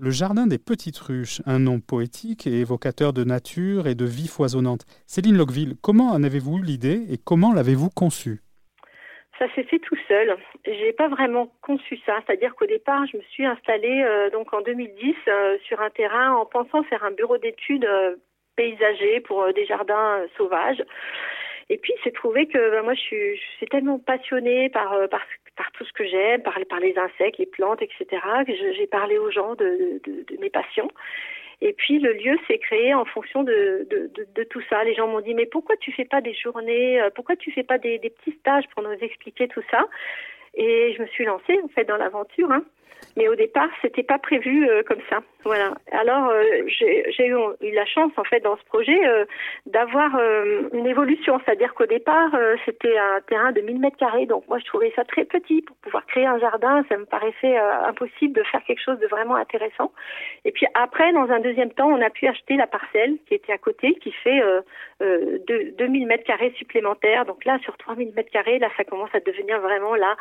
Le jardin des petites ruches, un nom poétique et évocateur de nature et de vie foisonnante. Céline Locqueville, comment en avez-vous eu l'idée et comment l'avez-vous conçu ça s'est fait tout seul. J'ai pas vraiment conçu ça, c'est-à-dire qu'au départ, je me suis installée euh, donc en 2010 euh, sur un terrain en pensant faire un bureau d'études euh, paysager pour des jardins sauvages. Et puis, c'est trouvé que ben, moi, je suis, je suis tellement passionnée par, par, par tout ce que j'aime, par, par les insectes, les plantes, etc., que j'ai parlé aux gens de, de, de, mes passions. Et puis le lieu s'est créé en fonction de, de, de, tout ça. Les gens m'ont dit mais pourquoi tu fais pas des journées, pourquoi tu fais pas des, des petits stages pour nous expliquer tout ça? Et je me suis lancée en fait dans l'aventure. Hein. Mais au départ, c'était pas prévu euh, comme ça. Voilà. Alors, euh, j'ai eu, la chance, en fait, dans ce projet, euh, d'avoir une évolution. C'est-à-dire qu'au départ, c'était un terrain de 1000 mètres carrés. Donc, moi, je trouvais ça très petit pour pouvoir créer un jardin. Ça me paraissait impossible de faire quelque chose de vraiment intéressant. Et puis après, dans un deuxième temps, on a pu acheter la parcelle qui était à côté, qui fait 2000 mètres carrés supplémentaires. Donc là, sur 3000 mètres carrés, là, ça commence à devenir vraiment là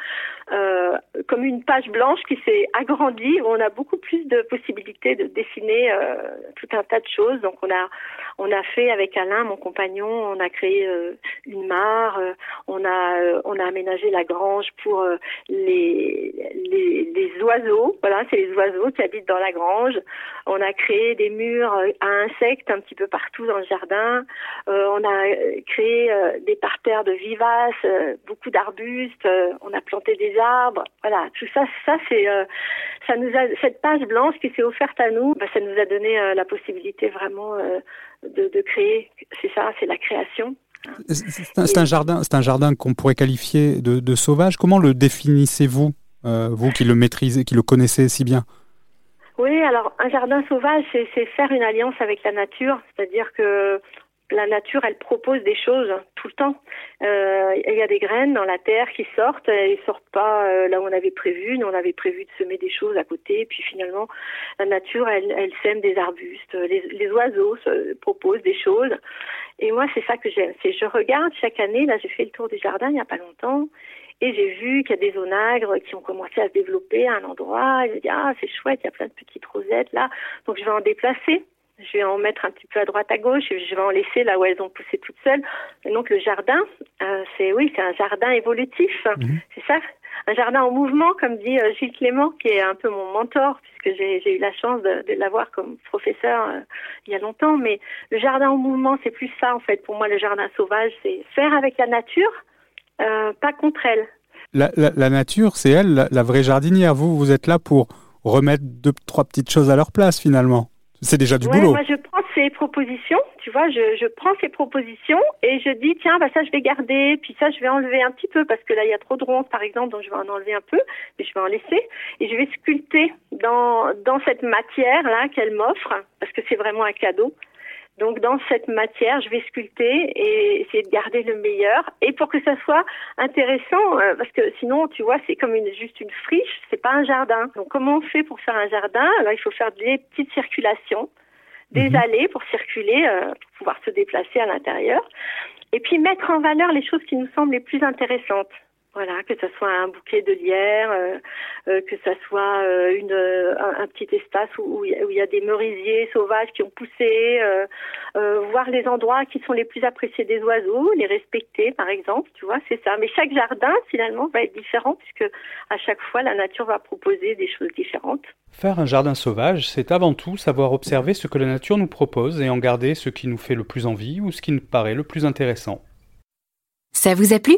comme une page blanche qui s'est agrandi, on a beaucoup plus de possibilités de dessiner euh, tout un tas de choses. Donc on a on a fait avec Alain, mon compagnon, on a créé euh, une mare, euh, on a on a aménagé la grange pour les, les, les oiseaux. Voilà, c'est les oiseaux qui habitent dans la grange. On a créé des murs à insectes un petit peu partout dans le jardin. on a créé des parterres de vivaces, beaucoup d'arbustes. on a planté des arbres. Voilà, tout ça, ça c'est ça nous a cette page blanche qui s'est offerte à nous, bah, ça nous a donné euh, la possibilité vraiment euh, de, de, créer. C'est ça, c'est la création. C'est un, jardin, c'est un jardin qu'on pourrait qualifier de, de, sauvage. Comment le définissez-vous, euh, vous qui le maîtrisez, qui le connaissez si bien? Oui, alors un jardin sauvage, c'est faire une alliance avec la nature, c'est-à-dire que la nature, elle propose des choses tout le temps. Euh, il y a des graines dans la terre qui sortent, elles sortent pas euh, là où on avait prévu. Nous, on avait prévu de semer des choses à côté, puis finalement, la nature, elle, elle sème des arbustes. Les, les oiseaux se proposent des choses. Et moi, c'est ça que j'aime. C'est je regarde chaque année. Là, j'ai fait le tour du jardin il y a pas longtemps. Et j'ai vu qu'il y a des onagres qui ont commencé à se développer à un endroit. Et je dis, ah, c'est chouette, il y a plein de petites rosettes là. Donc, je vais en déplacer je vais en mettre un petit peu à droite à gauche je vais en laisser là où elles ont poussé toutes seules. Et donc le jardin, euh, c'est oui, c'est un jardin évolutif, mhm. c'est ça, un jardin en mouvement, comme dit euh, Gilles Clément, qui est un peu mon mentor puisque j'ai eu la chance de, de l'avoir comme professeur euh, il y a longtemps. Mais le jardin en mouvement, c'est plus ça en fait. Pour moi, le jardin sauvage, c'est faire avec la nature, pas contre elle. La, la, la nature, c'est elle, la, la vraie jardinière. Vous, vous êtes là pour remettre deux, trois petites choses à leur place finalement. C'est déjà du boulot. Moi, je prends ces propositions, tu vois, je, je prends ces propositions et je dis, tiens, bah, ça, je vais garder, puis ça, je vais enlever un petit peu parce que là, il y a trop de ronces, par exemple, donc je vais en enlever un peu, mais je vais en laisser et je vais sculpter dans, dans cette matière-là qu'elle m'offre parce que c'est vraiment un cadeau. Donc dans cette matière, je vais sculpter et essayer de garder le meilleur. Et pour que ça soit intéressant, euh, parce que sinon, tu vois, c'est comme une, juste une friche, c'est pas un jardin. Donc comment on fait pour faire un jardin? Alors il faut faire des petites circulations, des mhm. allées pour circuler, euh, pour pouvoir se déplacer à l'intérieur. Et puis mettre en valeur les choses qui nous semblent les plus intéressantes. Voilà, que ce soit un bouquet de lierre, euh, euh, que ce soit euh, une, un, petit espace où, où, il y a des merisiers sauvages qui ont poussé, voir les endroits qui sont les plus appréciés des oiseaux, les respecter par exemple, tu vois, c'est ça. Mais chaque jardin finalement va être différent puisque à chaque fois la nature va proposer des choses différentes. Faire un jardin sauvage, c'est avant tout savoir observer ce que la nature nous propose et en garder ce qui nous fait le plus envie ou ce qui nous paraît le plus intéressant. Ça vous a plu?